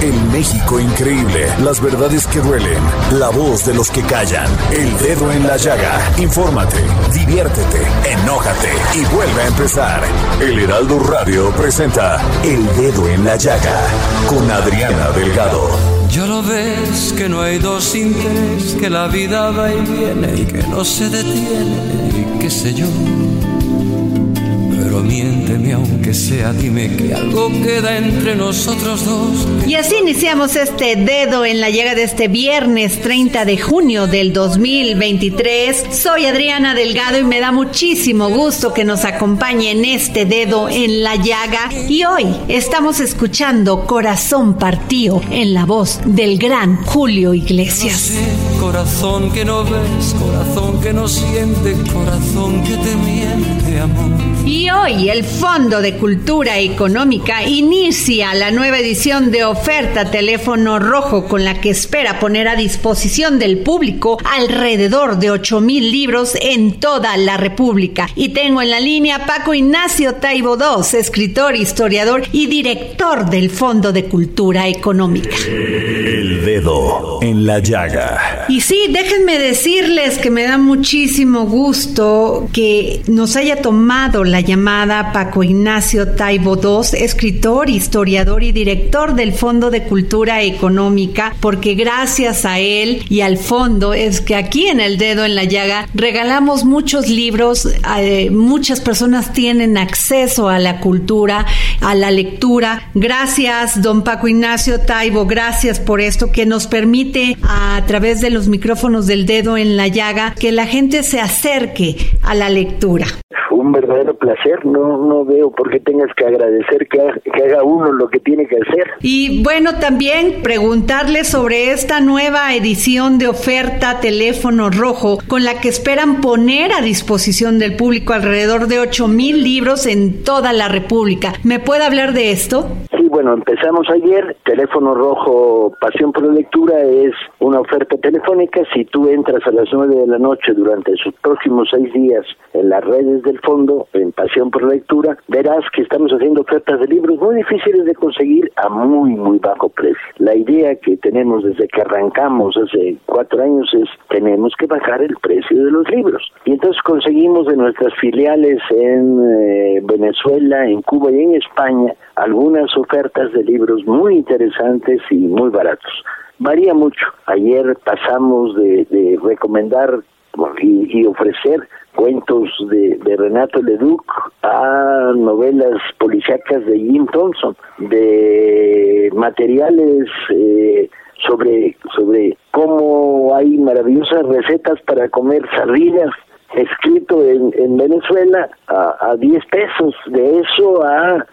El México increíble. Las verdades que duelen. La voz de los que callan. El dedo en la llaga. Infórmate, diviértete, enójate y vuelve a empezar. El Heraldo Radio presenta El Dedo en la Llaga con Adriana Delgado. Ya lo ves que no hay dos sin que la vida va y viene y que no se detiene y qué sé yo. Miénteme aunque sea, dime que algo queda entre nosotros dos. Y así iniciamos este dedo en la llegada de este viernes 30 de junio del 2023. Soy Adriana Delgado y me da muchísimo gusto que nos acompañe en este dedo en la llaga. Y hoy estamos escuchando Corazón Partido en la voz del gran Julio Iglesias. Corazón que no ves, corazón que no siente, corazón que te miente, amor. Y hoy el Fondo de Cultura Económica inicia la nueva edición de oferta Teléfono Rojo con la que espera poner a disposición del público alrededor de 8 mil libros en toda la República. Y tengo en la línea a Paco Ignacio Taibo II, escritor, historiador y director del Fondo de Cultura Económica. El Dedo en la Llaga. Y sí, déjenme decirles que me da muchísimo gusto que nos haya tomado la llamada Paco Ignacio Taibo II, escritor, historiador y director del Fondo de Cultura Económica, porque gracias a él y al fondo es que aquí en El Dedo en la Llaga regalamos muchos libros, eh, muchas personas tienen acceso a la cultura, a la lectura. Gracias, don Paco Ignacio Taibo, gracias por esto que nos permite a través de los micrófonos del Dedo en la Llaga que la gente se acerque a la lectura un verdadero placer. No, no veo por qué tengas que agradecer que, que, haga uno lo que tiene que hacer. Y bueno, también preguntarle sobre esta nueva edición de oferta teléfono rojo con la que esperan poner a disposición del público alrededor de 8 mil libros en toda la República. ¿Me puede hablar de esto? Bueno, empezamos ayer. Teléfono rojo Pasión por la Lectura es una oferta telefónica. Si tú entras a las 9 de la noche durante sus próximos seis días en las redes del fondo, en Pasión por la Lectura, verás que estamos haciendo ofertas de libros muy difíciles de conseguir a muy, muy bajo precio. La idea que tenemos desde que arrancamos hace cuatro años es tenemos que bajar el precio de los libros. Y entonces conseguimos de nuestras filiales en eh, Venezuela, en Cuba y en España algunas ofertas de libros muy interesantes y muy baratos. Varía mucho. Ayer pasamos de, de recomendar y, y, ofrecer cuentos de, de, Renato Leduc a novelas policíacas de Jim Thompson, de materiales eh, sobre, sobre cómo hay maravillosas recetas para comer sardinas escrito en, en Venezuela a, a 10 pesos, de eso a,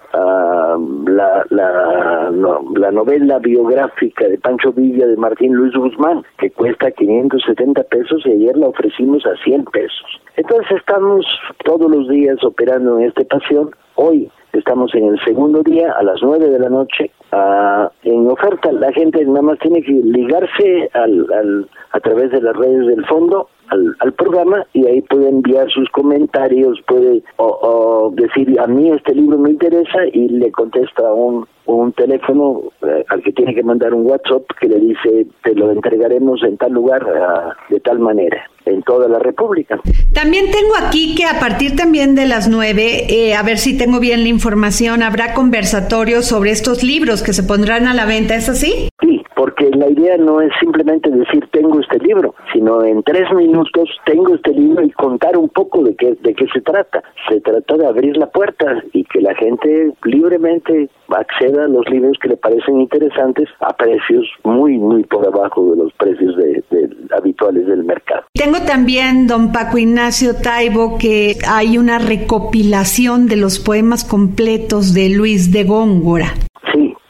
la, la, no, la novela biográfica de Pancho Villa de Martín Luis Guzmán, que cuesta 570 pesos y ayer la ofrecimos a 100 pesos. Entonces estamos todos los días operando en esta pasión. Hoy estamos en el segundo día a las 9 de la noche en oferta. La gente nada más tiene que ligarse al, al, a través de las redes del fondo al, al, programa y ahí puede enviar sus comentarios, puede o, decir a mí este libro me interesa y le contesta un, un teléfono eh, al que tiene que mandar un WhatsApp que le dice te lo entregaremos en tal lugar uh, de tal manera. en toda la República. También tengo aquí que a partir también de las nueve, eh, a ver si tengo bien la información, habrá conversatorios sobre estos libros que se pondrán a la venta, ¿es así? Sí, porque la idea no es simplemente decir tengo este libro, sino en tres minutos tengo este libro y contar un poco de qué, de qué se trata. Se trata de abrir la puerta y que la gente libremente acceda a los libros que le parecen interesantes a precios muy, muy por abajo de los precios de, habituales del mercado. Tengo también, don Paco Ignacio Taibo, que hay una recopilación de los poemas completos de Luis de Góngora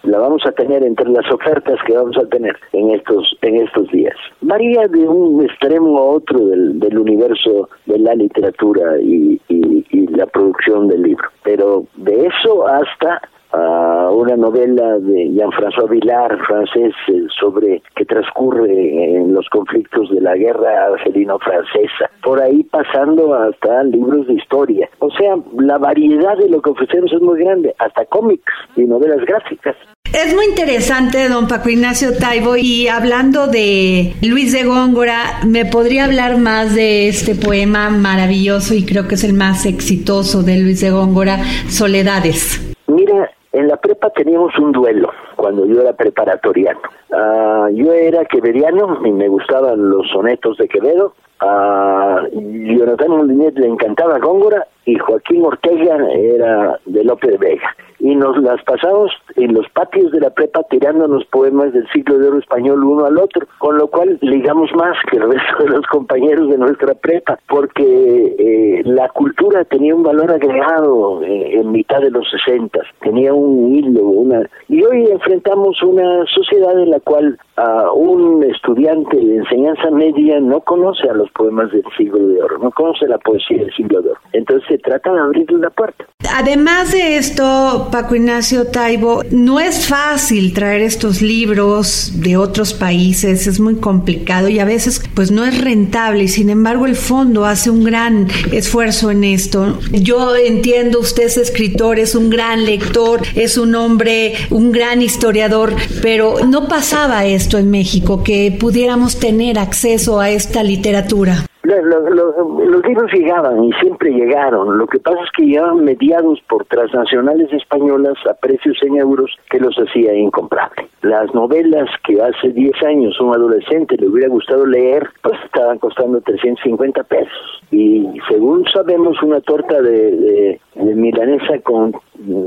la vamos a tener entre las ofertas que vamos a tener en estos en estos días. Varía de un extremo a otro del, del universo de la literatura y, y, y la producción del libro, pero de eso hasta a una novela de Jean-François Villard, francés, eh, sobre que transcurre en los conflictos de la guerra argelino-francesa, por ahí pasando hasta libros de historia. O sea, la variedad de lo que ofrecemos es muy grande, hasta cómics y novelas gráficas. Es muy interesante, don Paco Ignacio Taibo, y hablando de Luis de Góngora, ¿me podría hablar más de este poema maravilloso y creo que es el más exitoso de Luis de Góngora, Soledades? Mira, en la prepa teníamos un duelo cuando yo era preparatoriano. Ah, yo era quevediano y me gustaban los sonetos de Quevedo. A Jonathan Molinet le encantaba Góngora y Joaquín Ortega era de López Vega y nos las pasamos en los patios de la prepa tirándonos poemas del siglo de oro español uno al otro, con lo cual ligamos más que el resto de los compañeros de nuestra prepa, porque eh, la cultura tenía un valor agregado eh, en mitad de los sesentas, tenía un hilo, una... Y hoy enfrentamos una sociedad en la cual a un estudiante de enseñanza media no conoce a los poemas del siglo de oro, no conoce la poesía del siglo de oro. Entonces se trata de abrirle la puerta. Además de esto, Paco Ignacio Taibo, no es fácil traer estos libros de otros países, es muy complicado y a veces pues no es rentable sin embargo el fondo hace un gran esfuerzo en esto. Yo entiendo, usted es escritor, es un gran lector, es un hombre, un gran historiador, pero no pasaba esto en México, que pudiéramos tener acceso a esta literatura. Los, libros llegaban y siempre llegaron. Lo que pasa es que llegaban mediados por transnacionales españolas a precios en euros que los hacía incomprables. Las novelas que hace 10 años un adolescente le hubiera gustado leer, pues estaban costando 350 pesos. Y según sabemos, una torta de, de milanesa con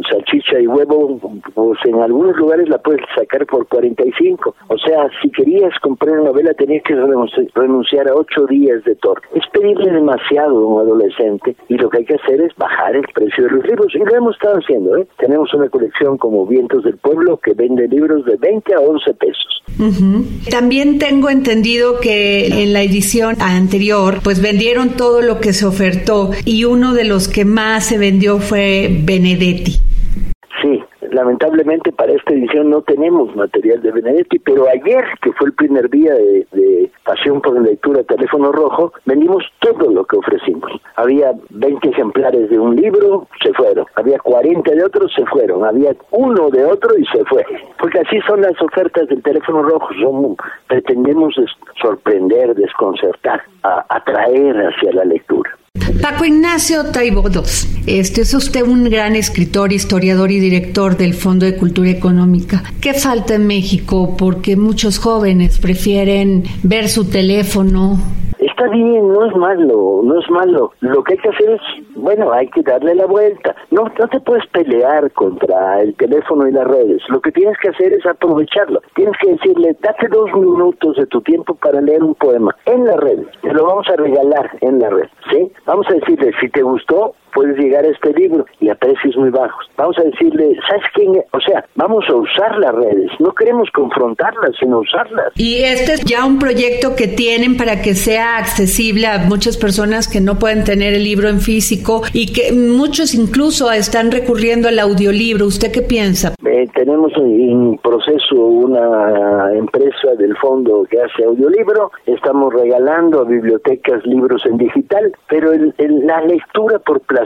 salchicha y huevo, pues en algunos lugares la puedes sacar por 45. O sea, si querías comprar una novela tenías que renunciar a 8 días de torta. Es pedirle demasiado a un adolescente y lo que hay que hacer es bajar el precio de los libros. Y lo hemos estado haciendo. ¿eh? Tenemos una colección como Vientos del Pueblo que vende libros de 20 a 11 pesos. También tengo entendido que en la edición anterior pues vendieron todo lo que se ofertó y uno de los que más se vendió fue Benedetti. Lamentablemente para esta edición no tenemos material de Benedetti, pero ayer, que fue el primer día de, Pasión por la Lectura Teléfono Rojo, vendimos todo lo que ofrecimos. Había 20 ejemplares de un libro, se fueron. Había 40 de otros, se fueron. Había uno de otro y se fue. Porque así son las ofertas del Teléfono Rojo. Son, pretendemos sorprender, desconcertar, atraer hacia la lectura. Paco Ignacio Taibodos, este es usted un gran escritor, historiador y director del Fondo de Cultura Económica. ¿Qué falta en México? Porque muchos jóvenes prefieren ver su teléfono, Está bien, no es malo, no es malo. Lo que hay que hacer es, bueno, hay que darle la vuelta. No, no te puedes pelear contra el teléfono y las redes. Lo que tienes que hacer es aprovecharlo. Tienes que decirle, date dos minutos de tu tiempo para leer un poema en la red. Te lo vamos a regalar en la red, ¿sí? Vamos a decirle, si te gustó, puedes llegar a este libro y a precios muy bajos. Vamos a decirle, ¿sabes quién? O sea, vamos a usar las redes. No queremos confrontarlas, sino usarlas. Y este es ya un proyecto que tienen para que sea accesible a muchas personas que no pueden tener el libro en físico y que muchos incluso están recurriendo al audiolibro. ¿Usted qué piensa? Eh, tenemos en proceso una empresa del fondo que hace audiolibro, estamos regalando a bibliotecas libros en digital, pero la lectura por placer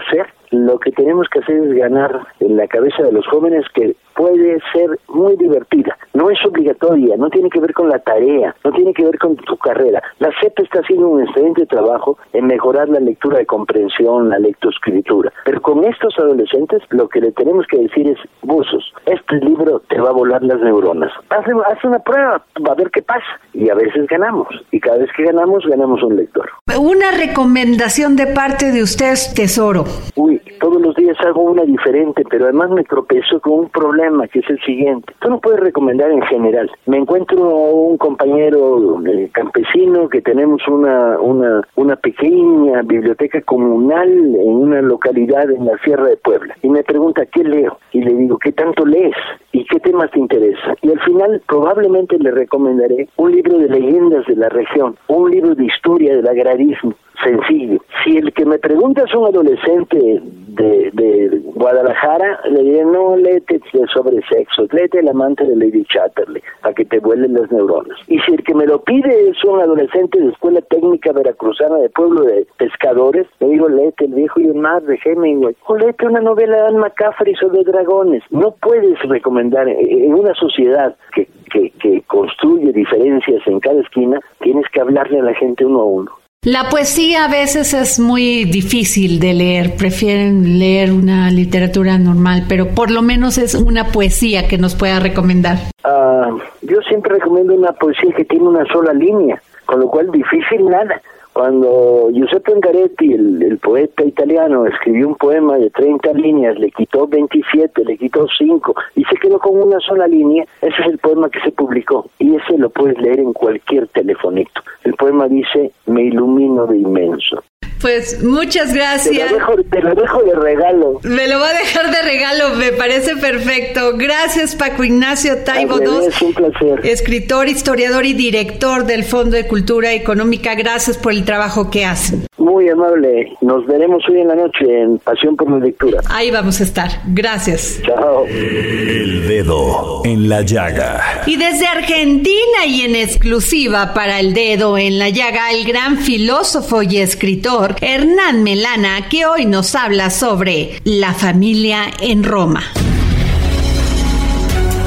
lo que tenemos que hacer es ganar en la cabeza de los jóvenes que puede ser muy divertida. No es obligatoria, no tiene que ver con la tarea, no tiene que ver con tu carrera. La CEP está haciendo un excelente trabajo en mejorar la lectura de comprensión, la lectoescritura. Pero con estos adolescentes lo que le tenemos que decir es, buzos, este libro te va a volar las neuronas. Haz, haz una prueba, va a ver qué pasa. Y a veces ganamos. Y cada vez que ganamos, ganamos un lector. Una recomendación de parte de usted, Tesoro. Uy, todos los días hago una diferente, pero además me tropezo con un problema que es el siguiente. Tú no puedes recomendar en general. Me encuentro un compañero eh, campesino que tenemos una, una, una pequeña biblioteca comunal en una localidad en la Sierra de Puebla. Y me pregunta qué leo y le digo qué tanto lees y qué temas te interesa y al final probablemente le recomendaré un libro de leyendas de la región, un libro de historia del agrarismo sencillo. Si el que me pregunta es un adolescente de, Guadalajara, le diré, no, léete sobre sexo, léete el amante de Lady Chatterley, para que te vuelen las neuronas. Y si el que me lo pide es un adolescente de Escuela Técnica Veracruzana de Pueblo de Pescadores, le digo, léete El Viejo y el Mar de Hemingway, o léete una novela de Anne McCaffrey sobre dragones. No puedes recomendar, eh, en una sociedad que, que, que construye diferencias en cada esquina, tienes que hablarle a la gente uno a uno. La poesía a veces es muy difícil de leer, prefieren leer una literatura normal, pero por lo menos es una poesía que nos pueda recomendar. Ah, yo siempre recomiendo una poesía que tiene una sola línea, con lo cual difícil nada. Cuando Giuseppe Ungaretti, el, poeta italiano, escribió un poema de 30 líneas, le quitó 27, le quitó 5 y se quedó con una sola línea, ese es el poema que se publicó y ese lo puedes leer en cualquier telefonito. El poema dice, me ilumino de inmenso. Pues muchas gracias. Te lo, dejo, de regalo. Me lo va a dejar de regalo, me parece perfecto. Gracias Paco Ignacio Taibo II. Es un placer. Escritor, historiador y director del Fondo de Cultura Económica. Gracias por el trabajo que hace. Muy amable. Nos veremos hoy en la noche en Pasión por la Lectura. Ahí vamos a estar. Gracias. Chao. El dedo en la llaga. Y desde Argentina y en exclusiva para el dedo en la llaga, el gran filósofo y escritor Hernán Melana, que hoy nos habla sobre la familia en Roma.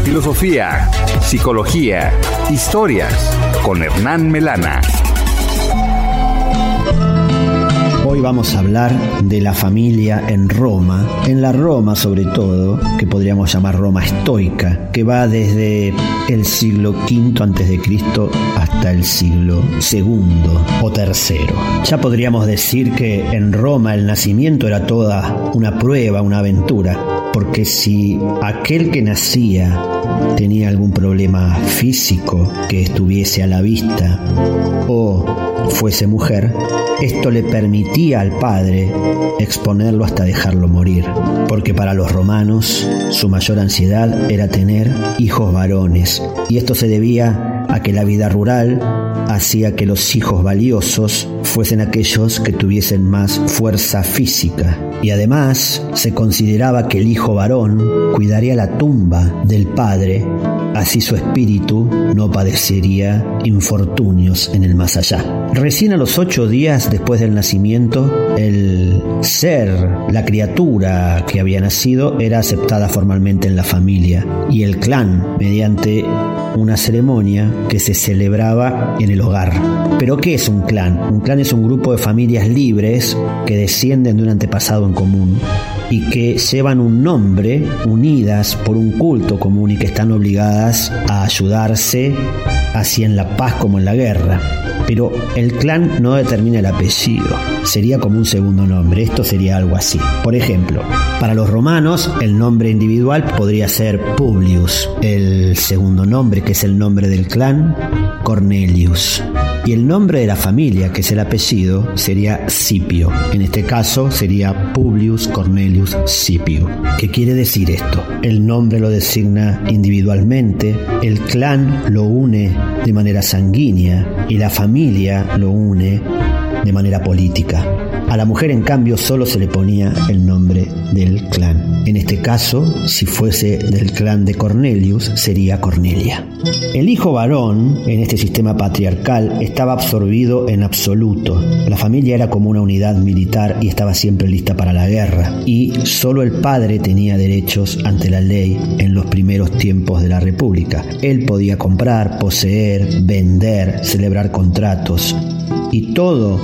Filosofía, psicología, historias con Hernán Melana. Hoy vamos a hablar de la familia en Roma, en la Roma sobre todo, que podríamos llamar Roma estoica, que va desde el siglo V antes de Cristo hasta el siglo II o III. Ya podríamos decir que en Roma el nacimiento era toda una prueba, una aventura, porque si aquel que nacía tenía algún problema físico que estuviese a la vista o fuese mujer, esto le permitía al padre exponerlo hasta dejarlo morir, porque para los romanos su mayor ansiedad era tener hijos varones, y esto se debía a que la vida rural hacía que los hijos valiosos fuesen aquellos que tuviesen más fuerza física. Y además se consideraba que el hijo varón cuidaría la tumba del padre, así su espíritu no padecería infortunios en el más allá. Recién a los ocho días después del nacimiento, el ser, la criatura que había nacido, era aceptada formalmente en la familia y el clan mediante una ceremonia que se celebraba en el hogar. Pero ¿qué es un clan? Un clan es un grupo de familias libres que descienden de un antepasado en común y que llevan un nombre unidas por un culto común y que están obligadas a ayudarse así en la paz como en la guerra. Pero el clan no determina el apellido, sería como un segundo nombre, esto sería algo así. Por ejemplo, para los romanos el nombre individual podría ser Publius, el segundo nombre que es el nombre del clan, Cornelius. Y el nombre de la familia, que es el apellido, sería Scipio. En este caso sería Publius Cornelius Scipio. ¿Qué quiere decir esto? El nombre lo designa individualmente, el clan lo une de manera sanguínea y la familia lo une de manera política. A la mujer, en cambio, solo se le ponía el nombre del clan. En este caso, si fuese del clan de Cornelius, sería Cornelia. El hijo varón, en este sistema patriarcal, estaba absorbido en absoluto. La familia era como una unidad militar y estaba siempre lista para la guerra. Y solo el padre tenía derechos ante la ley en los primeros tiempos de la República. Él podía comprar, poseer, vender, celebrar contratos y todo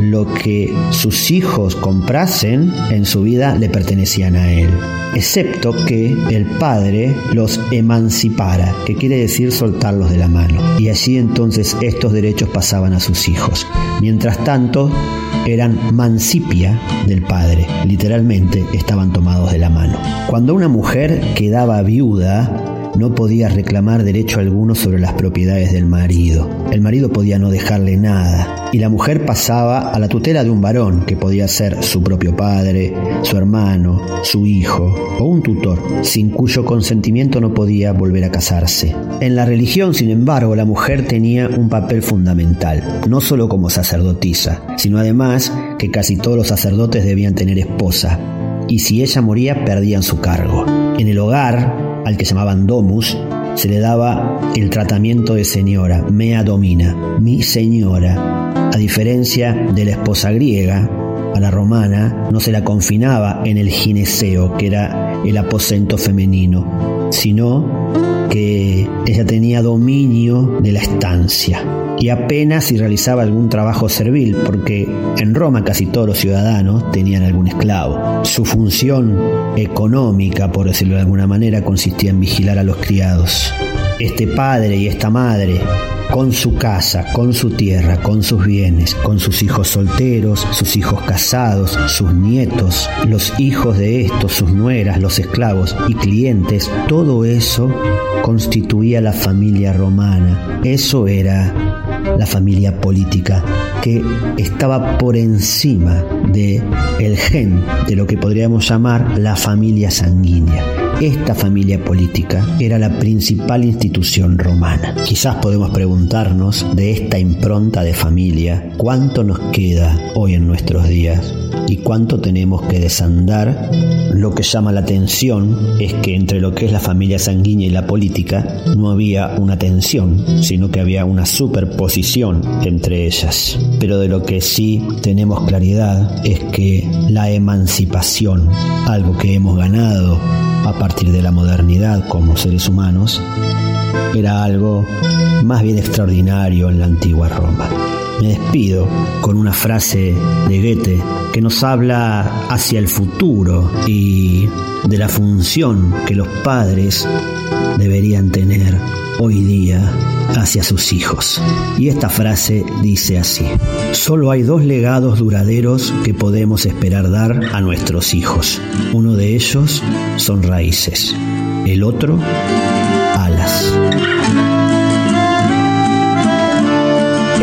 lo que sus hijos comprasen en su vida le pertenecían a él, excepto que el padre los emancipara, que quiere decir soltarlos de la mano. Y así entonces estos derechos pasaban a sus hijos. Mientras tanto, eran mancipia del padre, literalmente estaban tomados de la mano. Cuando una mujer quedaba viuda, no podía reclamar derecho alguno sobre las propiedades del marido. El marido podía no dejarle nada y la mujer pasaba a la tutela de un varón que podía ser su propio padre, su hermano, su hijo o un tutor, sin cuyo consentimiento no podía volver a casarse. En la religión, sin embargo, la mujer tenía un papel fundamental, no solo como sacerdotisa, sino además que casi todos los sacerdotes debían tener esposa, y si ella moría perdían su cargo. En el hogar, al que llamaban domus, se le daba el tratamiento de señora, mea domina, mi señora. A diferencia de la esposa griega, a la romana no se la confinaba en el gineceo, que era el aposento femenino, sino ella tenía dominio de la estancia y apenas si realizaba algún trabajo servil, porque en Roma casi todos los ciudadanos tenían algún esclavo. Su función económica, por decirlo de alguna manera, consistía en vigilar a los criados. Este padre y esta madre con su casa, con su tierra, con sus bienes, con sus hijos solteros, sus hijos casados, sus nietos, los hijos de estos, sus nueras, los esclavos y clientes, todo eso constituía la familia romana. Eso era la familia política que estaba por encima de el gen de lo que podríamos llamar la familia sanguínea. Esta familia política era la principal institución romana. Quizás podemos preguntarnos de esta impronta de familia, ¿cuánto nos queda hoy en nuestros días? ¿Y cuánto tenemos que desandar? Lo que llama la atención es que entre lo que es la familia sanguínea y la política no había una tensión, sino que había una superposición entre ellas. Pero de lo que sí tenemos claridad es que la emancipación, algo que hemos ganado a partir de la modernidad como seres humanos, era algo más bien extraordinario en la antigua Roma. Me despido con una frase de Goethe que nos habla hacia el futuro y de la función que los padres deberían tener hoy día hacia sus hijos. Y esta frase dice así, solo hay dos legados duraderos que podemos esperar dar a nuestros hijos. Uno de ellos son raíces, el otro alas.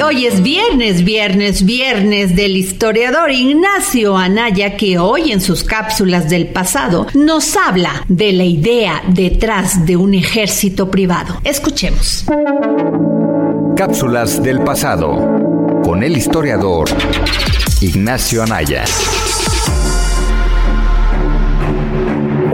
Hoy es viernes, viernes, viernes del historiador Ignacio Anaya que hoy en sus cápsulas del pasado nos habla de la idea detrás de un ejército privado. Escuchemos. Cápsulas del pasado con el historiador Ignacio Anaya.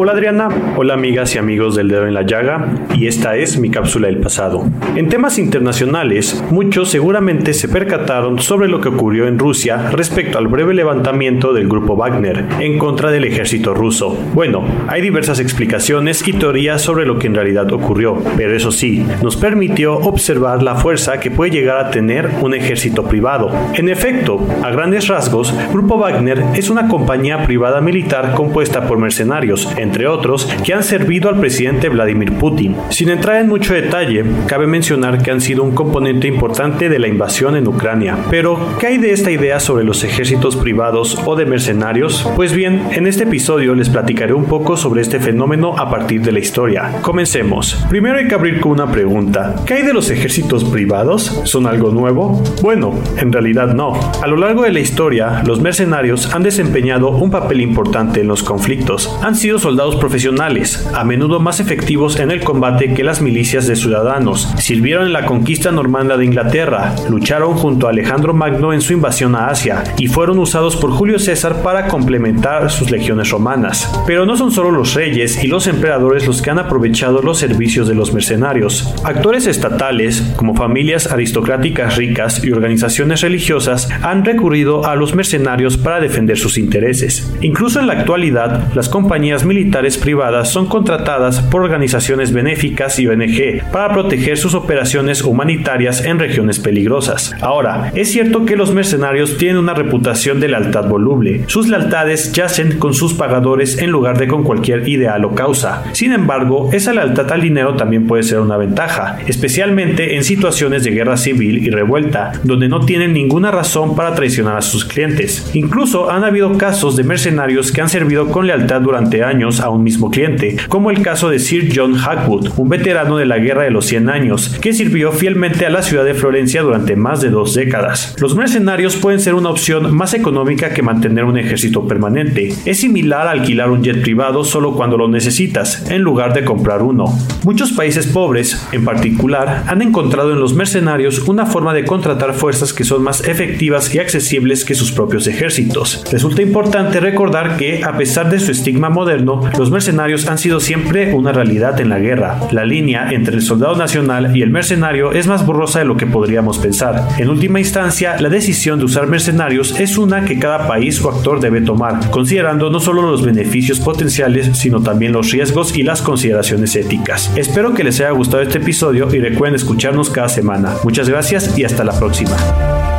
Hola Adriana, hola amigas y amigos del dedo en la llaga, y esta es mi cápsula del pasado. En temas internacionales, muchos seguramente se percataron sobre lo que ocurrió en Rusia respecto al breve levantamiento del grupo Wagner en contra del ejército ruso. Bueno, hay diversas explicaciones y teorías sobre lo que en realidad ocurrió, pero eso sí, nos permitió observar la fuerza que puede llegar a tener un ejército privado. En efecto, a grandes rasgos, Grupo Wagner es una compañía privada militar compuesta por mercenarios, entre otros, que han servido al presidente Vladimir Putin. Sin entrar en mucho detalle, cabe mencionar que han sido un componente importante de la invasión en Ucrania. Pero, ¿qué hay de esta idea sobre los ejércitos privados o de mercenarios? Pues bien, en este episodio les platicaré un poco sobre este fenómeno a partir de la historia. Comencemos. Primero hay que abrir con una pregunta. ¿Qué hay de los ejércitos privados? ¿Son algo nuevo? Bueno, en realidad no. A lo largo de la historia, los mercenarios han desempeñado un papel importante en los conflictos. Han sido soldados profesionales, a menudo más efectivos en el combate que las milicias de ciudadanos. Sirvieron en la conquista normanda de Inglaterra, lucharon junto a Alejandro Magno en su invasión a Asia y fueron usados por Julio César para complementar sus legiones romanas. Pero no son solo los reyes y los emperadores los que han aprovechado los servicios de los mercenarios. Actores estatales, como familias aristocráticas ricas y organizaciones religiosas, han recurrido a los mercenarios para defender sus intereses. Incluso en la actualidad, las compañías militares privadas son contratadas por organizaciones benéficas y ONG para proteger sus operaciones humanitarias en regiones peligrosas. Ahora, es cierto que los mercenarios tienen una reputación de lealtad voluble. Sus lealtades yacen con sus pagadores en lugar de con cualquier ideal o causa. Sin embargo, esa lealtad al dinero también puede ser una ventaja, especialmente en situaciones de guerra civil y revuelta, donde no tienen ninguna razón para traicionar a sus clientes. Incluso han habido casos de mercenarios que han servido con lealtad durante años a un mismo cliente, como el caso de Sir John Hackwood, un veterano de la Guerra de los 100 años, que sirvió fielmente a la ciudad de Florencia durante más de dos décadas. Los mercenarios pueden ser una opción más económica que mantener un ejército permanente. Es similar a alquilar un jet privado solo cuando lo necesitas, en lugar de comprar uno. Muchos países pobres, en particular, han encontrado en los mercenarios una forma de contratar fuerzas que son más efectivas y accesibles que sus propios ejércitos. Resulta importante recordar que, a pesar de su estigma moderno, los mercenarios han sido siempre una realidad en la guerra. La línea entre el soldado nacional y el mercenario es más borrosa de lo que podríamos pensar. En última instancia, la decisión de usar mercenarios es una que cada país o actor debe tomar, considerando no solo los beneficios potenciales, sino también los riesgos y las consideraciones éticas. Espero que les haya gustado este episodio y recuerden escucharnos cada semana. Muchas gracias y hasta la próxima.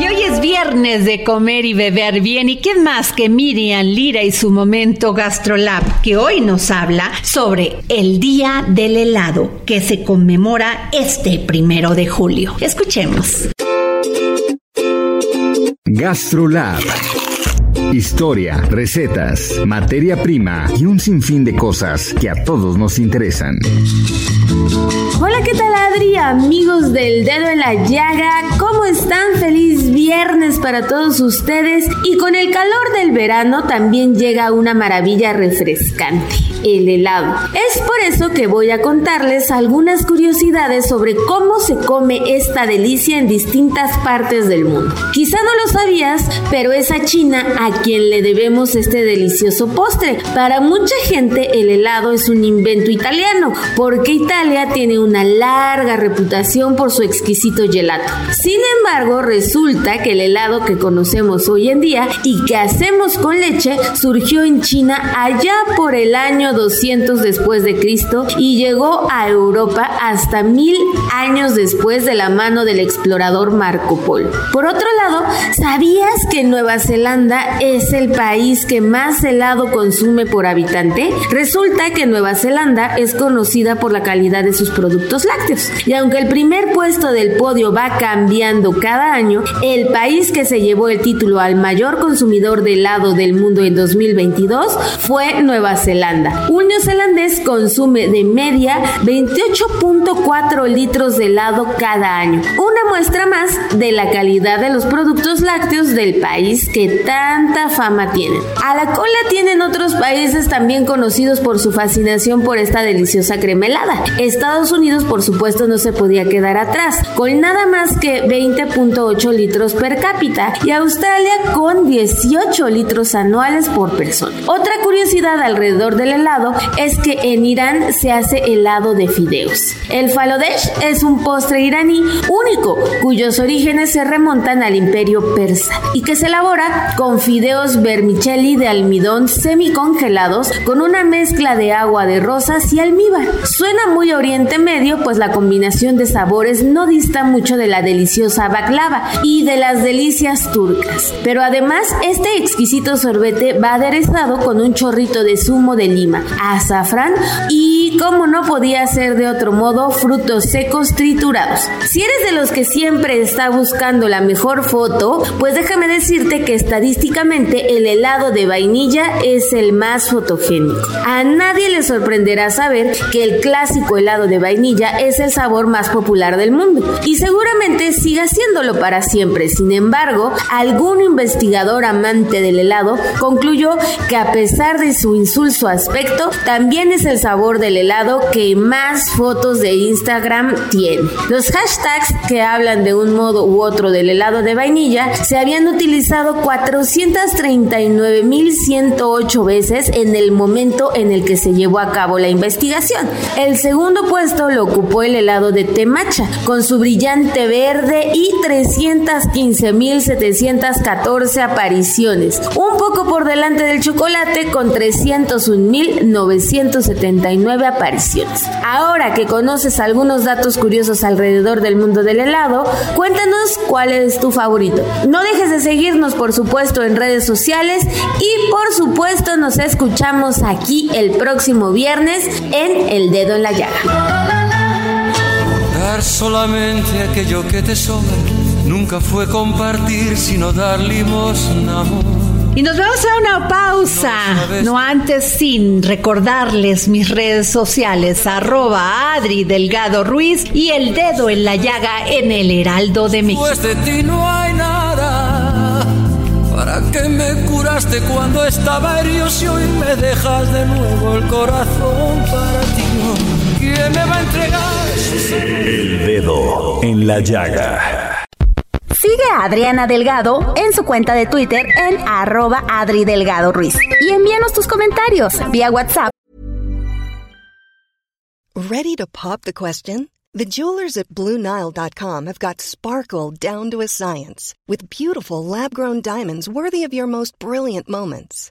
Y hoy es viernes de comer y beber bien. ¿Y quién más que Miriam Lira y su momento GastroLab, que hoy nos habla sobre el Día del Helado, que se conmemora este primero de julio? Escuchemos. GastroLab. Historia, recetas, materia prima y un sinfín de cosas que a todos nos interesan. Hola, ¿qué tal Adri? Amigos del dedo en la llaga, ¿cómo están? Feliz viernes para todos ustedes y con el calor del verano también llega una maravilla refrescante, el helado. Es por eso que voy a contarles algunas curiosidades sobre cómo se come esta delicia en distintas partes del mundo. Quizá no lo sabías, pero es a China a quien le debemos este delicioso postre. Para mucha gente el helado es un invento italiano, porque Italia tiene una larga reputación por su exquisito gelato. Sin embargo, resulta que el helado que conocemos hoy en día y que hacemos con leche surgió en China allá por el año 200 después de Cristo y llegó a Europa hasta mil años después de la mano del explorador Marco Polo. Por otro lado, ¿sabías que Nueva Zelanda es el país que más helado consume por habitante? Resulta que Nueva Zelanda es conocida por la calidad de sus productos lácteos. Y aunque el primer puesto del podio va cambiando cada año, el país que se llevó el título al mayor consumidor de helado del mundo en 2022 fue Nueva Zelanda. Un neozelandés consume de media 28.4 litros de helado cada año. Una muestra más de la calidad de los productos lácteos del país que tanta fama tienen. A la cola tienen otros países también conocidos por su fascinación por esta deliciosa crema helada. Estados Unidos, por supuesto, no se podía quedar atrás, con nada más que 20.8 litros per cápita y Australia con 18 litros anuales por persona. Otra curiosidad alrededor del helado es que en Irán se hace helado de fideos. El falodesh es un postre iraní único cuyos orígenes se remontan al imperio persa y que se elabora con fideos vermicelli de almidón semicongelados con una mezcla de agua de rosas y almíbar. Suena muy Oriente Pues la combinación de sabores no dista mucho de la deliciosa baklava y de las delicias turcas. Pero además, este exquisito sorbete va aderezado con un chorrito de zumo de lima, azafrán y, como no podía ser de otro modo, frutos secos triturados. Si eres de los que siempre está buscando la mejor foto, pues déjame decirte que estadísticamente el helado de vainilla es el más fotogénico. A nadie le sorprenderá saber que el clásico helado de vainilla es el sabor más popular del mundo y seguramente siga siéndolo para siempre. Sin embargo, algún investigador amante del helado concluyó que a pesar de su insulso aspecto, también es el sabor del helado que más fotos de Instagram tiene. Los hashtags que hablan de un modo u otro del helado de vainilla se habían utilizado 439.108 veces en el momento en el que se llevó a cabo la investigación. El segundo puesto lo ocupó el helado de temacha, con su brillante verde y 315.714 apariciones, un poco por delante del chocolate con 301.979 apariciones. Ahora que conoces algunos datos curiosos alrededor del mundo del helado, cuéntanos cuál es tu favorito. No dejes de seguirnos, por supuesto, en redes sociales y por supuesto nos escuchamos aquí el próximo viernes en El Dedo en la Llaga. Dar solamente aquello que te sobra nunca fue compartir, sino dar limosna, amor. Y nos vamos a una pausa, no antes sin recordarles mis redes sociales, arroba Adri Delgado Ruiz y el dedo en la llaga en el Heraldo de México. Pues de ti no hay nada, para que me curaste cuando estaba herido y hoy me dejas de nuevo el corazón para ¿Quién me va a entregar? El dedo en la llaga. Sigue a Adriana Delgado en su cuenta de Twitter en arroba Adri Delgado Ruiz. Y envíanos tus comentarios vía WhatsApp. Ready to pop the question? The jewelers at BlueNile.com have got sparkle down to a science with beautiful lab-grown diamonds worthy of your most brilliant moments.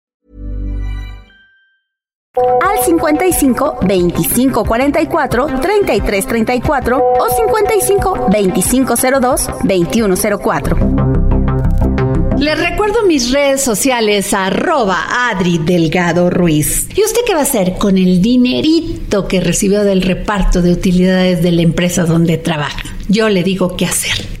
Al 55 25 44 33 34 o 55 25 02 21 04. Les recuerdo mis redes sociales, arroba Adri Delgado Ruiz. ¿Y usted qué va a hacer con el dinerito que recibió del reparto de utilidades de la empresa donde trabaja? Yo le digo qué hacer.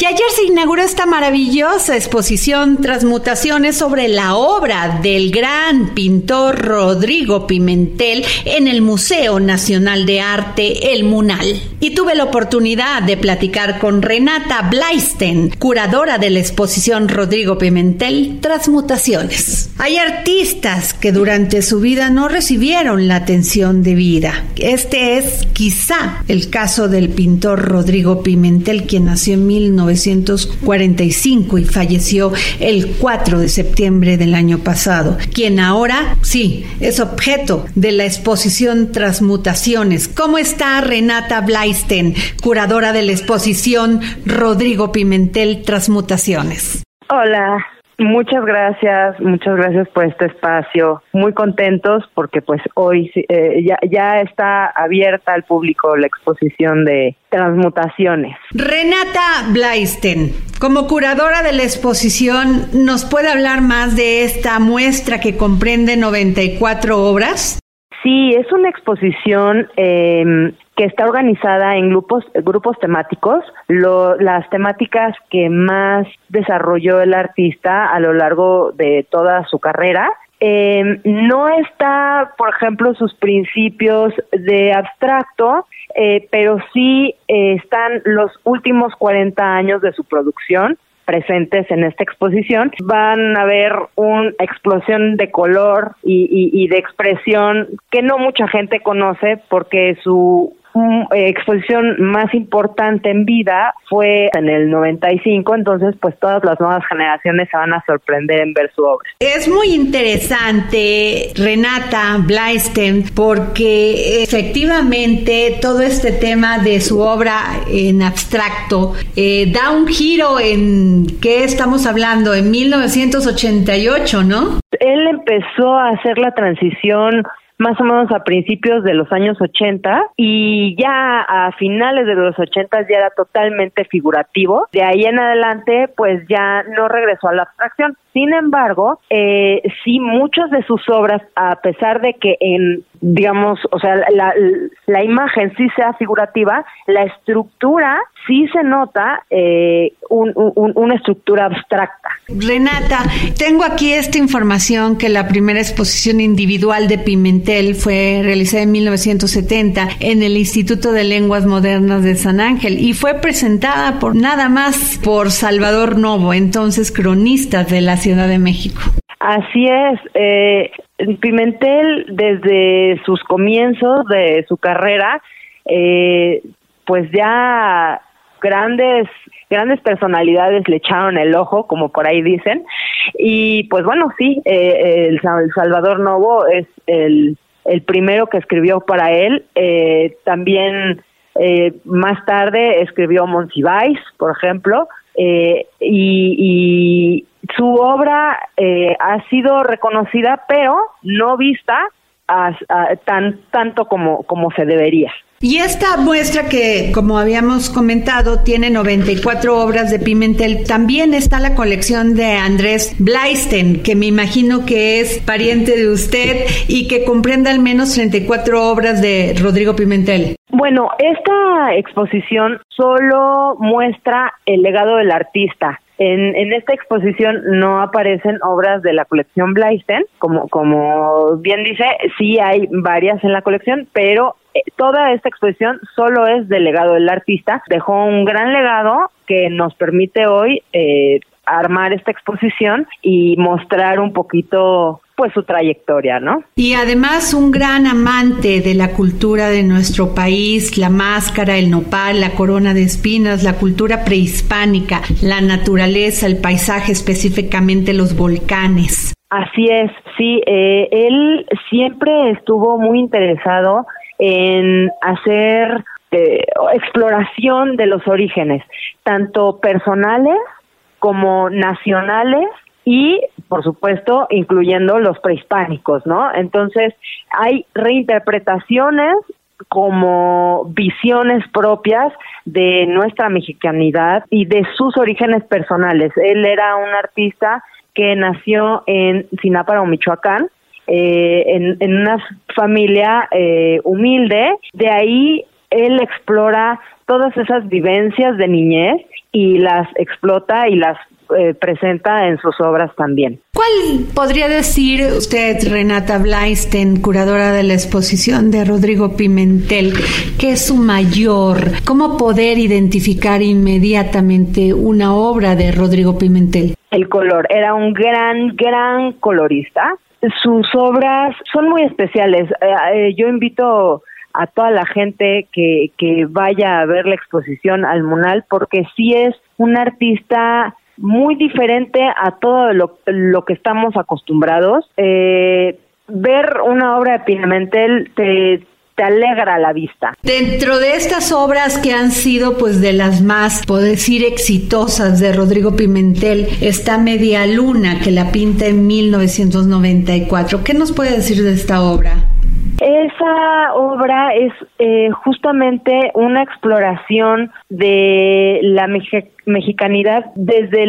Y ayer se inauguró esta maravillosa exposición Transmutaciones sobre la obra del gran pintor Rodrigo Pimentel en el Museo Nacional de Arte El Munal. Y tuve la oportunidad de platicar con Renata Blaisten, curadora de la exposición Rodrigo Pimentel Transmutaciones. Hay artistas que durante su vida no recibieron la atención debida. Este es quizá el caso del pintor Rodrigo Pimentel, quien nació en 1945 y falleció el 4 de septiembre del año pasado, quien ahora sí es objeto de la exposición Transmutaciones. ¿Cómo está Renata Blaisten, curadora de la exposición Rodrigo Pimentel Transmutaciones? Hola, Muchas gracias, muchas gracias por este espacio. Muy contentos porque pues hoy eh, ya, ya está abierta al público la exposición de transmutaciones. Renata Blaisten, como curadora de la exposición, ¿nos puede hablar más de esta muestra que comprende 94 obras? Sí, es una exposición eh, que está organizada en grupos, grupos temáticos. Las temáticas que más desarrolló el artista a lo largo de toda su carrera eh, no está, por ejemplo, sus principios de abstracto, eh, pero sí eh, están los últimos 40 años de su producción presentes en esta exposición. Van a ver una explosión de color y, y de expresión que no mucha gente conoce porque su exposición más importante en vida fue en el 95, entonces pues todas las nuevas generaciones se van a sorprender en ver su obra. Es muy interesante, Renata Blaisten, porque efectivamente todo este tema de su obra en abstracto eh, da un giro en qué estamos hablando, en 1988, ¿no? él empezó a hacer la transición más o menos a principios de los años 80 y ya a finales de los 80 ya era totalmente figurativo. De ahí en adelante, pues ya no regresó a la abstracción. Sin embargo, eh, sí muchas de sus obras, a pesar de que en, digamos, o sea, la, la imagen sí sea figurativa, la estructura sí se nota eh, una estructura abstracta. Renata, tengo aquí esta información que la primera exposición individual de Pimentel fue realizada en 1970 en el Instituto de Lenguas Modernas de San Ángel y fue presentada por nada más por Salvador Novo, entonces cronista de la Ciudad de México. Así es. Eh, Pimentel, desde sus comienzos de su carrera, eh, pues ya grandes grandes personalidades le echaron el ojo, como por ahí dicen. Y pues bueno, sí, eh, el, Salvador Novo es el, el primero que escribió para él. Eh, también eh, más tarde escribió Monsiváis, por ejemplo. Y, y, su obra ha sido reconocida, pero no vista tan tanto como, como se debería. Y esta muestra que, como habíamos comentado, tiene 94 obras de Pimentel, también está la colección de Andrés Blaisten, que me imagino que es pariente de usted y que comprende al menos 34 obras de Rodrigo Pimentel. Bueno, esta exposición solo muestra el legado del artista. En, en, esta exposición no aparecen obras de la colección Blaisten, como, como bien dice, sí hay varias en la colección, pero eh, toda esta exposición solo es del legado del artista. Dejó un gran legado que nos permite hoy eh, armar esta exposición y mostrar un poquito pues su trayectoria, ¿no? Y además un gran amante de la cultura de nuestro país, la máscara, el nopal, la corona de espinas, la cultura prehispánica, la naturaleza, el paisaje, específicamente los volcanes. Así es, sí, eh, él siempre estuvo muy interesado en hacer eh, exploración de los orígenes, tanto personales como nacionales y, por supuesto, incluyendo los prehispánicos, ¿no? Entonces, hay reinterpretaciones como visiones propias de nuestra mexicanidad y de sus orígenes personales. Él era un artista que nació en Sináparo, Michoacán, eh, en, en, una familia eh, humilde. De ahí él explora todas esas vivencias de niñez y las explota y las eh, presenta en sus obras también. ¿Cuál podría decir usted, Renata Blaisten, curadora de la exposición de Rodrigo Pimentel, que es su mayor? ¿Cómo poder identificar inmediatamente una obra de Rodrigo Pimentel? El color. Era un gran, gran colorista sus obras son muy especiales. Eh, eh, yo invito a toda la gente que, que vaya a ver la exposición al Munal porque sí es un artista muy diferente a todo lo, lo que estamos acostumbrados. Eh, ver una obra de Pimentel te, te alegra la vista. Dentro de estas obras que han sido pues de las más, puedo decir, exitosas de Rodrigo Pimentel, está Media Luna, que la pinta en 1994. ¿Qué nos puede decir de esta obra? Esa obra es eh, justamente una exploración de la mexicanidad desde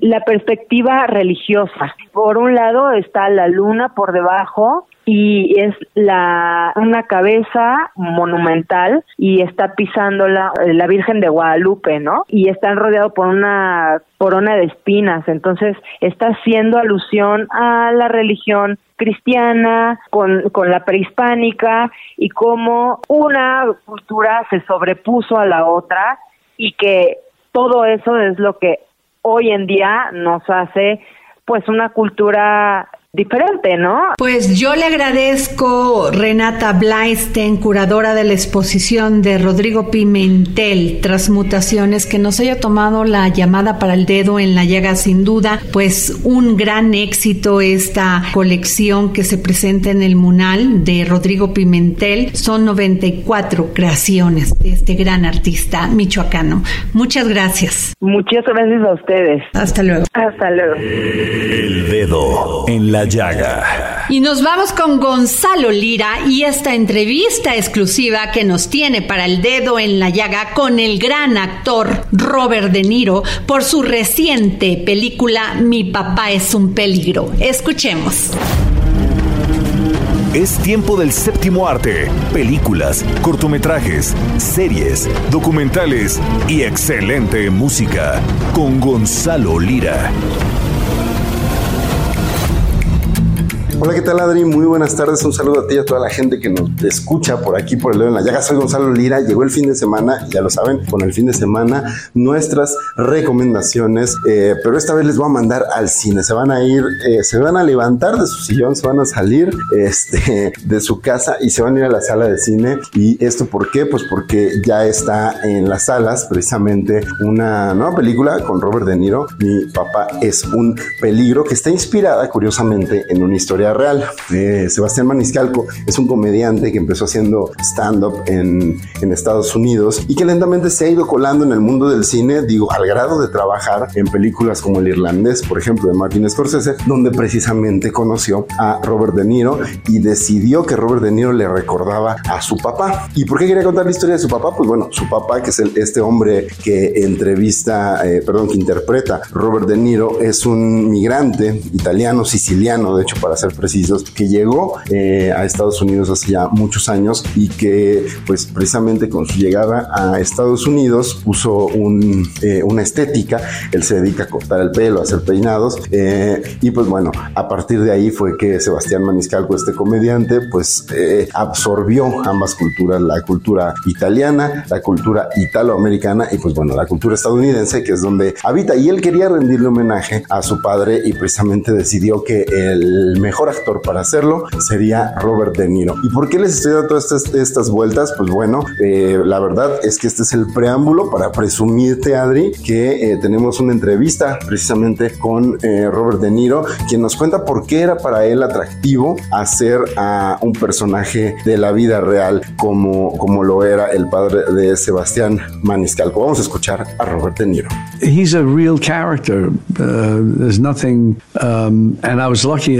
la perspectiva religiosa. Por un lado está la luna por debajo y es la una cabeza monumental y está pisando la, la Virgen de Guadalupe, ¿no? Y están rodeados por una corona de espinas, entonces está haciendo alusión a la religión cristiana con, con la prehispánica y cómo una cultura se sobrepuso a la otra y que todo eso es lo que hoy en día nos hace pues una cultura diferente, ¿no? Pues yo le agradezco Renata Blaisten, curadora de la exposición de Rodrigo Pimentel, Transmutaciones, que nos haya tomado la llamada para el dedo en la llaga sin duda, pues un gran éxito esta colección que se presenta en el Munal de Rodrigo Pimentel. Son 94 creaciones de este gran artista michoacano. Muchas gracias. Muchas gracias a ustedes. Hasta luego. Hasta luego. El dedo en la la llaga. Y nos vamos con Gonzalo Lira y esta entrevista exclusiva que nos tiene para el dedo en la llaga con el gran actor Robert De Niro por su reciente película Mi papá es un peligro. Escuchemos. Es tiempo del séptimo arte. Películas, cortometrajes, series, documentales y excelente música. Con Gonzalo Lira. Hola, ¿qué tal Adri? Muy buenas tardes. Un saludo a ti y a toda la gente que nos escucha por aquí por el dedo en la llaga. Soy Gonzalo Lira. Llegó el fin de semana, ya lo saben, con el fin de semana nuestras recomendaciones. Eh, pero esta vez les voy a mandar al cine. Se van a ir, eh, se van a levantar de su sillón, se van a salir este, de su casa y se van a ir a la sala de cine. ¿Y esto por qué? Pues porque ya está en las salas precisamente una nueva película con Robert De Niro. Mi papá es un peligro que está inspirada curiosamente en una historia real. Eh, Sebastián Maniscalco es un comediante que empezó haciendo stand-up en, en, Estados Unidos y que lentamente se ha ido colando en el mundo del cine, digo, al grado de trabajar en películas como El Irlandés, por ejemplo, de Martin Scorsese, donde precisamente conoció a Robert De Niro y decidió que Robert De Niro le recordaba a su papá. ¿Y por qué quería contar la historia de su papá? Pues bueno, su papá, que es el, este hombre que entrevista, eh, perdón, que interpreta Robert De Niro, es un migrante italiano, siciliano, de hecho, para ser precisos, que llegó eh, a Estados Unidos hace ya muchos años y que pues precisamente con su llegada a Estados Unidos puso un, eh, una estética, él se dedica a cortar el pelo, a hacer peinados eh, y pues bueno, a partir de ahí fue que Sebastián Maniscalco, este comediante, pues absorbió ambas culturas, la cultura italiana, la cultura italoamericana y pues bueno, la cultura estadounidense, que es donde habita. Y él quería rendirle homenaje a su padre y precisamente decidió que el mejor actor para hacerlo sería Robert De Niro. ¿Y por qué les estoy dando todas estas, estas vueltas? Pues bueno, eh, la verdad es que este es el preámbulo para presumirte, Adri, que eh, tenemos una entrevista precisamente con eh, Robert De Niro, quien nos cuenta por qué era para él atractivo hacer a un personaje de la vida real como, como lo era el padre de Sebastián Maniscalco. Vamos a escuchar a Robert De Niro. He's a real character. Uh, there's nothing, um, and I was lucky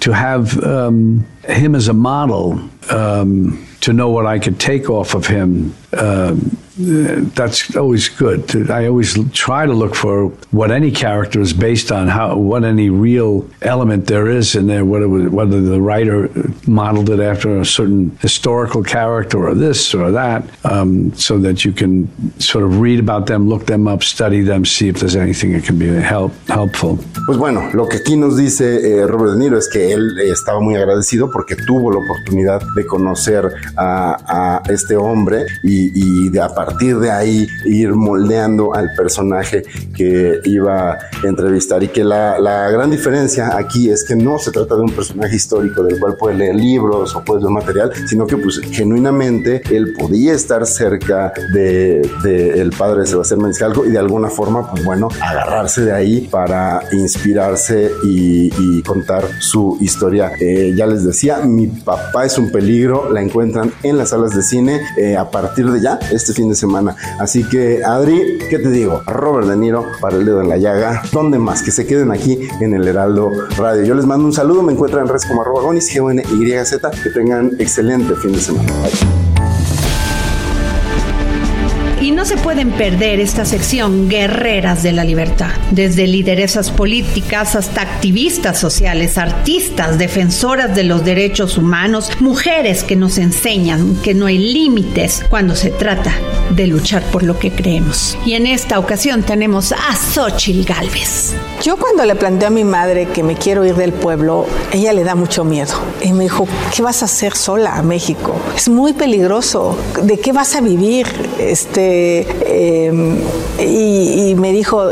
to have um, him as a model um, to know what I could take off of him. Um, that's always good. I always try to look for what any character is based on, how what any real element there is in there, whether whether the writer modeled it after a certain historical character or this or that, um, so that you can sort of read about them, look them up, study them, see if there's anything that can be help, helpful. Pues bueno, lo que aquí nos dice eh, Robert De Niro es que él eh, estaba muy agradecido porque tuvo la oportunidad de conocer a, a este hombre y, y de a partir de ahí ir moldeando al personaje que iba a entrevistar y que la, la, gran diferencia aquí es que no se trata de un personaje histórico del cual puede leer libros o puede ver material, sino que pues genuinamente él podía estar cerca de, de el padre de Sebastián Maniscalco y de alguna forma pues bueno agarrarse de ahí para inspirarse y, y contar su historia. Eh, ya les decía, mi papá es un peligro, la encuentran en las salas de cine eh, a partir de ya este fin de semana. Así que, Adri, ¿qué te digo? Robert De Niro para el dedo en la llaga. ¿Dónde más? Que se queden aquí en el Heraldo Radio. Yo les mando un saludo. Me encuentran en redes como arroba gonis, g o n y z Que tengan excelente fin de semana. Y no se pueden perder esta sección Guerreras de la Libertad. Desde lideresas políticas hasta activistas sociales, artistas, defensoras de los derechos humanos, mujeres que nos enseñan que no hay límites cuando se trata de luchar por lo que creemos. Y en esta ocasión tenemos a Xochil Galvez. Yo cuando le planteé a mi madre que me quiero ir del pueblo, ella le da mucho miedo. Y me dijo, ¿qué vas a hacer sola a México? Es muy peligroso. ¿De qué vas a vivir? Este, eh, y, y, me dijo,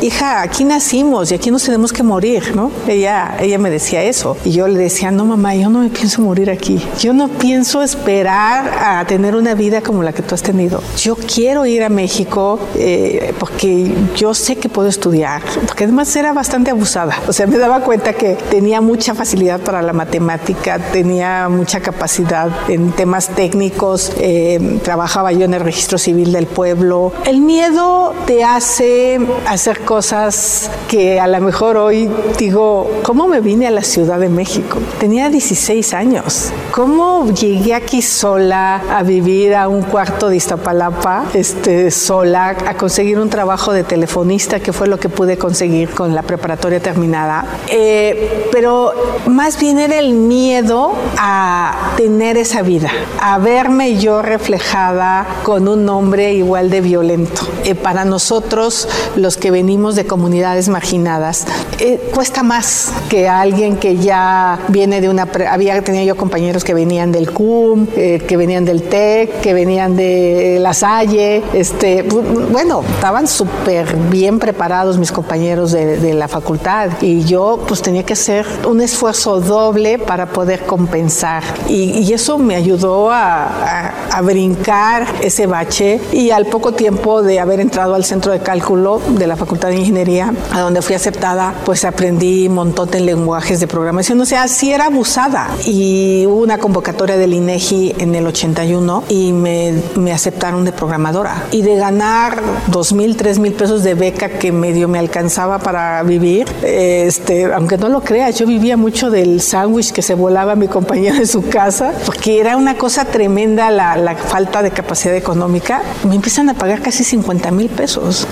hija, aquí nacimos y aquí nos tenemos que morir, ¿no? Ella, ella me decía eso. Y yo le decía, no, mamá, yo no me pienso morir aquí. Yo no pienso esperar a tener una vida como la que tú has tenido. Yo quiero ir a México eh, porque yo sé que puedo estudiar, porque además era bastante abusada. O sea, me daba cuenta que tenía mucha facilidad para la matemática, tenía mucha capacidad en temas técnicos. Eh, trabajaba yo en el registro civil del pueblo pueblo. El miedo te hace hacer cosas que a lo mejor hoy digo, ¿cómo me vine a la Ciudad de México? Tenía 16 años. ¿Cómo llegué aquí sola a vivir a un cuarto de Iztapalapa, este, sola, a conseguir un trabajo de telefonista, que fue lo que pude conseguir con la preparatoria terminada? Eh, pero más bien era el miedo a tener esa vida, a verme yo reflejada con un hombre igual de violento. Eh, para nosotros, los que venimos de comunidades marginadas, eh, cuesta más que alguien que ya viene de una... Había tenido yo compañeros que venían del CUM, eh, que venían del TEC, que venían de La Salle, este, bueno, estaban súper bien preparados mis compañeros de, la facultad y yo pues tenía que hacer un esfuerzo doble para poder compensar y, eso me ayudó a, a brincar ese bache y al poco tiempo de haber entrado al centro de cálculo de la Facultad de Ingeniería, a donde fui aceptada, pues aprendí un montón de lenguajes de programación, o sea, sí era abusada. Y hubo una convocatoria del INEGI en el 81 y me, me aceptaron de programadora. Y de ganar dos mil, tres mil pesos de beca que medio me alcanzaba para vivir, este, aunque no lo creas, yo vivía mucho del sándwich que se volaba mi compañero en su casa, porque era una cosa tremenda la, la falta de capacidad económica, me empiezan a pagar casi 50 mil pesos.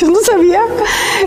Yo no sabía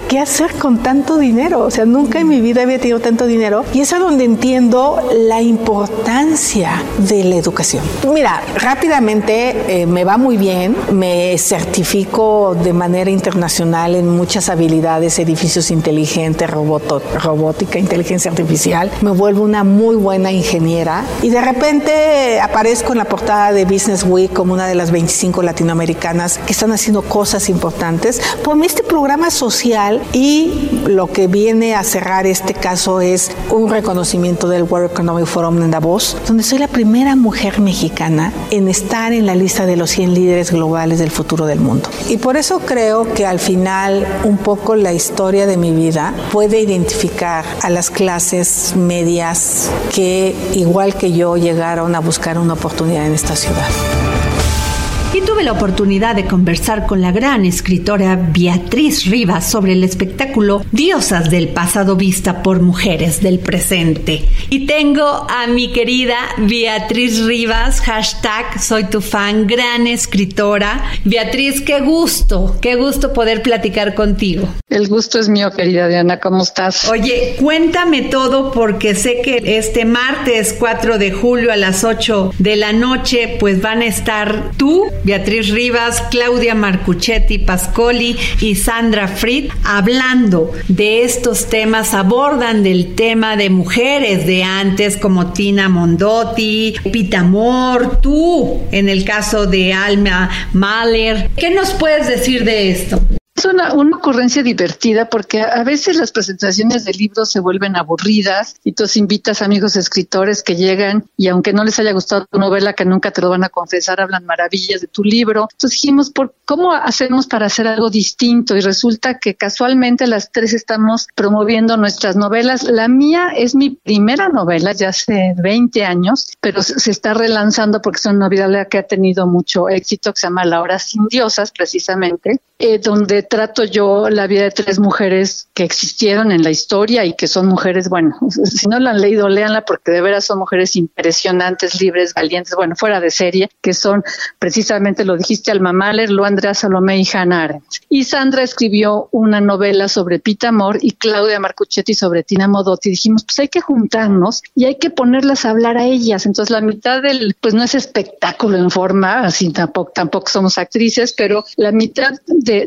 qué hacer con tanto dinero. O sea, nunca en mi vida había tenido tanto dinero. Y es a donde entiendo la importancia de la educación. Mira, rápidamente eh, me va muy bien. Me certifico de manera internacional en muchas habilidades, edificios inteligentes, robótica, inteligencia artificial. Me vuelvo una muy buena ingeniera. Y de repente aparezco en la portada de Business Week como una de las 25 latinoamericanas que están haciendo cosas importantes por este programa social y lo que viene a cerrar este caso es un reconocimiento del World Economic Forum en Davos, donde soy la primera mujer mexicana en estar en la lista de los 100 líderes globales del futuro del mundo. Y por eso creo que al final un poco la historia de mi vida puede identificar a las clases medias que igual que yo llegaron a buscar una oportunidad en esta ciudad y tuve la oportunidad de conversar con la gran escritora Beatriz Rivas sobre el espectáculo Diosas del pasado vista por mujeres del presente. Y tengo a mi querida Beatriz Rivas, hashtag soy tu fan, gran escritora. Beatriz, qué gusto, qué gusto poder platicar contigo. El gusto es mío, querida Diana, ¿cómo estás? Oye, cuéntame todo porque sé que este martes 4 de julio a las 8 de la noche pues van a estar tú, Beatriz Rivas, Claudia Marcuchetti Pascoli y Sandra Fried hablando de estos temas, abordan del tema de mujeres de antes como Tina Mondotti, Pita Amor, tú en el caso de Alma Mahler. ¿Qué nos puedes decir de esto? Una, una, ocurrencia divertida porque a veces las presentaciones de libros se vuelven aburridas y tú invitas amigos escritores que llegan y aunque no les haya gustado tu novela, que nunca te lo van a confesar, hablan maravillas de tu libro. Entonces dijimos, ¿por ¿cómo hacemos para hacer algo distinto? Y resulta que casualmente las tres estamos promoviendo nuestras novelas. La mía es mi primera novela, ya hace 20 años, pero se está relanzando porque es una novela que ha tenido mucho éxito, que se llama La Hora Sin Diosas, precisamente, eh, donde trato yo la vida de tres mujeres que existieron en la historia y que son mujeres, bueno, si no la han leído, léanla porque de veras son mujeres impresionantes, libres, valientes, bueno, fuera de serie, que son precisamente, lo dijiste, Alma Mahler, lo Andrea Salomé y Hannah Arendt. Y Sandra escribió una novela sobre Pita Amor y Claudia Marcuchetti sobre Tina Modotti. Dijimos, pues hay que juntarnos y hay que ponerlas a hablar a ellas. Entonces la mitad del, pues no es espectáculo en forma, así tampoco, tampoco somos actrices, pero la mitad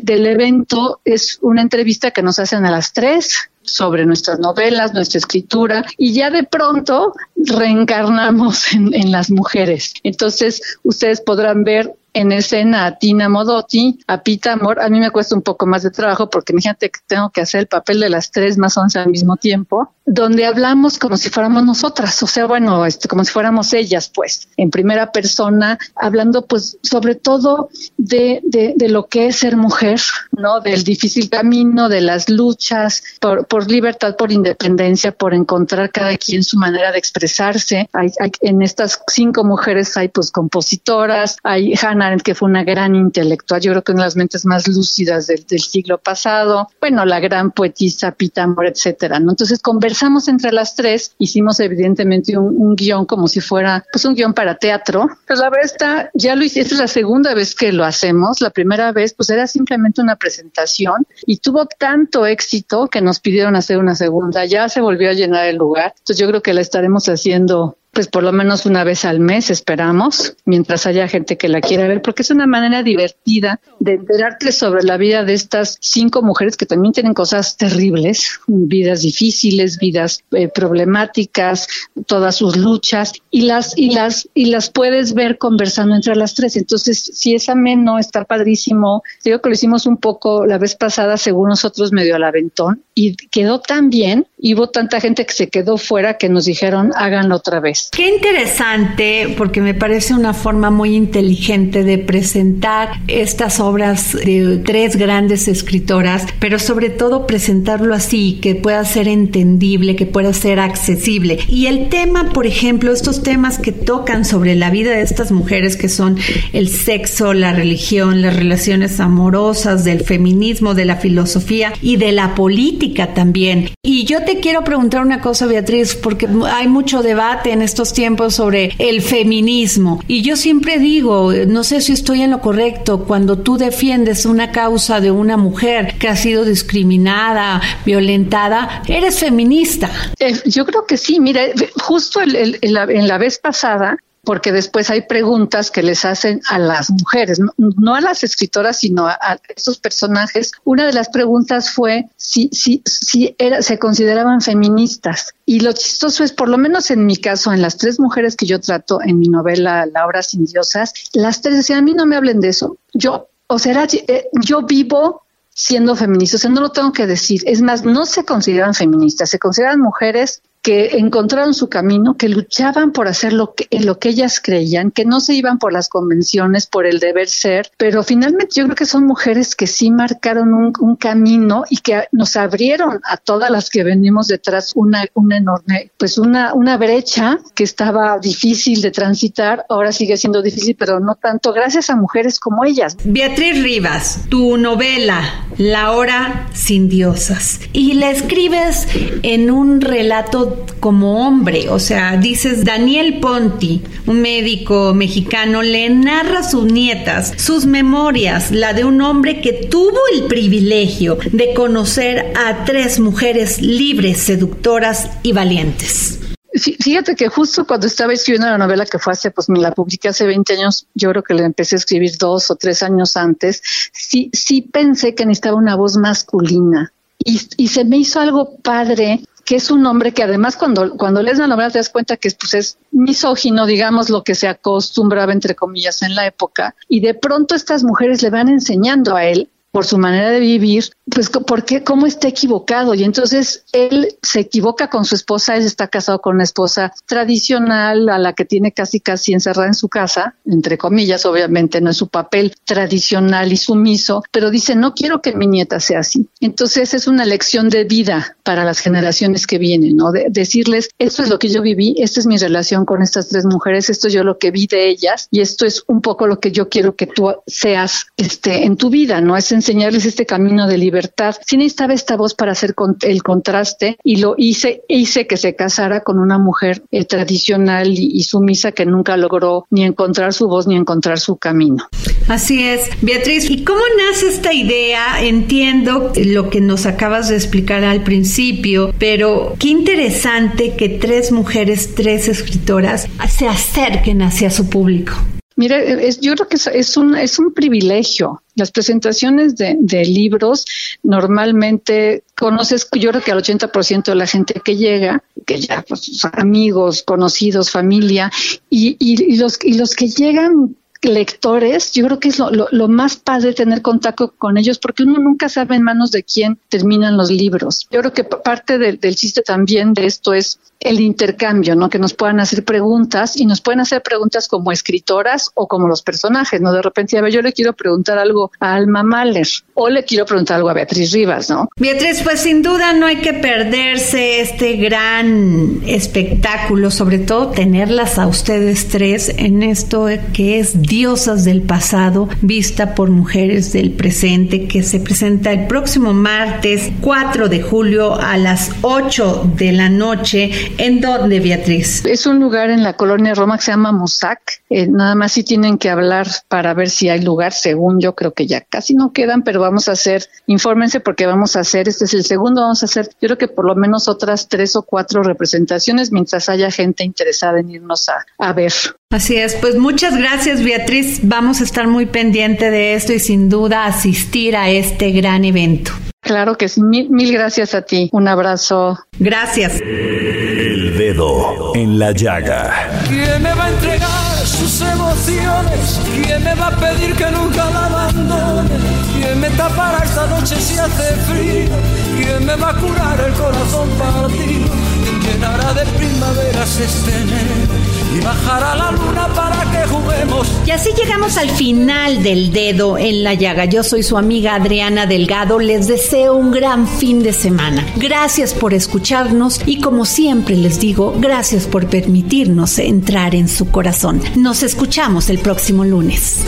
del evento es una entrevista que nos hacen a las tres sobre nuestras novelas, nuestra escritura, y ya de pronto reencarnamos en, las mujeres. Entonces, ustedes podrán ver en escena a Tina Modotti, a Pita Amor. A mí me cuesta un poco más de trabajo porque imagínate que tengo que hacer el papel de las tres más once al mismo tiempo, donde hablamos como si fuéramos nosotras, o sea, bueno, este, como si fuéramos ellas, pues, en primera persona, hablando pues sobre todo de, de, de lo que es ser mujer, ¿no? Del difícil camino, de las luchas por, por libertad, por independencia, por encontrar cada quien su manera de expresarse. Hay, hay, en estas cinco mujeres hay pues compositoras, hay Hannah Arendt, que fue una gran intelectual, yo creo que una de las mentes más lúcidas del, siglo pasado, bueno, la gran poetisa Pitámor, etcétera, ¿no? Entonces conversamos entre las tres, hicimos evidentemente un, guion como si fuera, pues un guion para teatro, pues la verdad está, ya lo hice, esta es la segunda vez que lo hacemos, la primera vez pues era simplemente una presentación y tuvo tanto éxito que nos pidieron hacer una segunda, ya se volvió a llenar el lugar, entonces yo creo que la estaremos haciendo pues por lo menos una vez al mes esperamos, mientras haya gente que la quiera ver, porque es una manera divertida de enterarte sobre la vida de estas cinco mujeres que también tienen cosas terribles, vidas difíciles, vidas eh, problemáticas, todas sus luchas y las y las y las puedes ver conversando entre las tres. Entonces, si es ameno, está padrísimo. Digo que lo hicimos un poco la vez pasada, según nosotros medio al aventón y quedó tan bien y hubo tanta gente que se quedó fuera que nos dijeron háganlo otra vez. Qué interesante, porque me parece una forma muy inteligente de presentar estas obras de tres grandes escritoras, pero sobre todo presentarlo así, que pueda ser entendible, que pueda ser accesible. Y el tema, por ejemplo, estos temas que tocan sobre la vida de estas mujeres, que son el sexo, la religión, las relaciones amorosas, del feminismo, de la filosofía y de la política también. Y yo te quiero preguntar una cosa, Beatriz, porque hay mucho debate en estos tiempos sobre el feminismo. Y yo siempre digo, no sé si estoy en lo correcto, cuando tú defiendes una causa de una mujer que ha sido discriminada, violentada, eres feminista. Eh, yo creo que sí, mira, justo en la vez pasada porque después hay preguntas que les hacen a las mujeres, no, a las escritoras, sino a, estos personajes. Una de las preguntas fue si, si, si se consideraban feministas. Y lo chistoso es, por lo menos en mi caso, en las tres mujeres que yo trato en mi novela La obra sin diosas, las tres decían, a mí no me hablen de eso. Yo, o sea, eh, yo vivo siendo feminista, o sea, no lo tengo que decir. Es más, no se consideran feministas, se consideran mujeres que encontraron su camino, que luchaban por hacer lo que, ellas creían, que no se iban por las convenciones, por el deber ser, pero finalmente yo creo que son mujeres que sí marcaron un, camino y que nos abrieron a todas las que venimos detrás una, una enorme, pues una, una brecha que estaba difícil de transitar, ahora sigue siendo difícil, pero no tanto gracias a mujeres como ellas. Beatriz Rivas, tu novela, La hora sin diosas, y la escribes en un relato como hombre. O sea, dices, Daniel Ponti, un médico mexicano, le narra a sus nietas sus memorias, la de un hombre que tuvo el privilegio de conocer a tres mujeres libres, seductoras y valientes. Fíjate que justo cuando estaba escribiendo la novela que fue hace, pues me la publiqué hace 20 años, yo creo que la empecé a escribir dos o tres años antes, sí, sí pensé que necesitaba una voz masculina. Y, y se me hizo algo padre que es un hombre que además cuando, cuando lees la novela te das cuenta que pues, es misógino, digamos, lo que se acostumbraba, entre comillas, en la época, y de pronto estas mujeres le van enseñando a él por su manera de vivir, pues porque cómo está equivocado y entonces él se equivoca con su esposa, él está casado con una esposa tradicional a la que tiene casi casi encerrada en su casa, entre comillas, obviamente no es su papel tradicional y sumiso, pero dice no quiero que mi nieta sea así. Entonces es una lección de vida para las generaciones que vienen, ¿no? De decirles esto es lo que yo viví, esta es mi relación con estas tres mujeres, esto es yo lo que vi de ellas y esto es un poco lo que yo quiero que tú seas este en tu vida, ¿no? Es enseñarles este camino de libertad. Sí necesitaba esta voz para hacer el contraste y lo hice, hice que se casara con una mujer eh, tradicional y, sumisa que nunca logró ni encontrar su voz ni encontrar su camino. Así es. Beatriz, ¿y cómo nace esta idea? Entiendo lo que nos acabas de explicar al principio, pero qué interesante que tres mujeres, tres escritoras se acerquen hacia su público. Mire, yo creo que es, un, es un privilegio. Las presentaciones de, libros normalmente conoces, yo creo que al 80% de la gente que llega, que ya pues, amigos, conocidos, familia, y, y, los, y los que llegan lectores, yo creo que es lo, lo, más padre tener contacto con ellos porque uno nunca sabe en manos de quién terminan los libros. Yo creo que parte del chiste también de esto es el intercambio, ¿no? Que nos puedan hacer preguntas y nos pueden hacer preguntas como escritoras o como los personajes, ¿no? De repente, a ver, yo le quiero preguntar algo a Alma Mahler o le quiero preguntar algo a Beatriz Rivas, ¿no? Beatriz, pues sin duda no hay que perderse este gran espectáculo, sobre todo tenerlas a ustedes tres en esto que es Diosas del pasado, vista por mujeres del presente, que se presenta el próximo martes 4 de julio a las 8 de la noche. ¿En donde, Beatriz? Es un lugar en la colonia Roma que se llama Musac. Eh, nada más si tienen que hablar para ver si hay lugar. Según yo creo que ya casi no quedan, pero vamos a hacer, infórmense porque vamos a hacer, este es el segundo, vamos a hacer, yo creo que por lo menos otras tres o cuatro representaciones mientras haya gente interesada en irnos a, a ver. Así es, pues muchas gracias Beatriz, vamos a estar muy pendiente de esto y sin duda asistir a este gran evento. Claro que sí, mil, mil gracias a ti, un abrazo. Gracias. El dedo en la llaga. ¿Quién me va a entregar sus emociones? ¿Quién me va a pedir que nunca la abandone? ¿Quién me tapará esta noche si hace frío? ¿Quién me va a curar el corazón partido? ¿Quién llenará de primaveras este enero? Y la luna para que juguemos. Y así llegamos al final del dedo en la llaga. Yo soy su amiga Adriana Delgado. Les deseo un gran fin de semana. Gracias por escucharnos y como siempre les digo, gracias por permitirnos entrar en su corazón. Nos escuchamos el próximo lunes.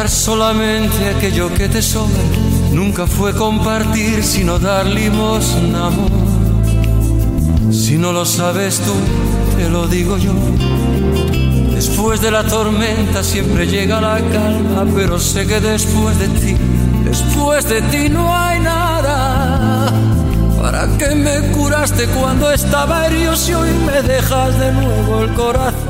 Dar solamente aquello que te sobra nunca fue compartir, sino dar limosna, amor. Si no lo sabes tú, te lo digo yo. Después de la tormenta siempre llega la calma, pero sé que después de ti, después de ti no hay nada. ¿Para qué me curaste cuando estaba herido y hoy me dejas de nuevo el corazón?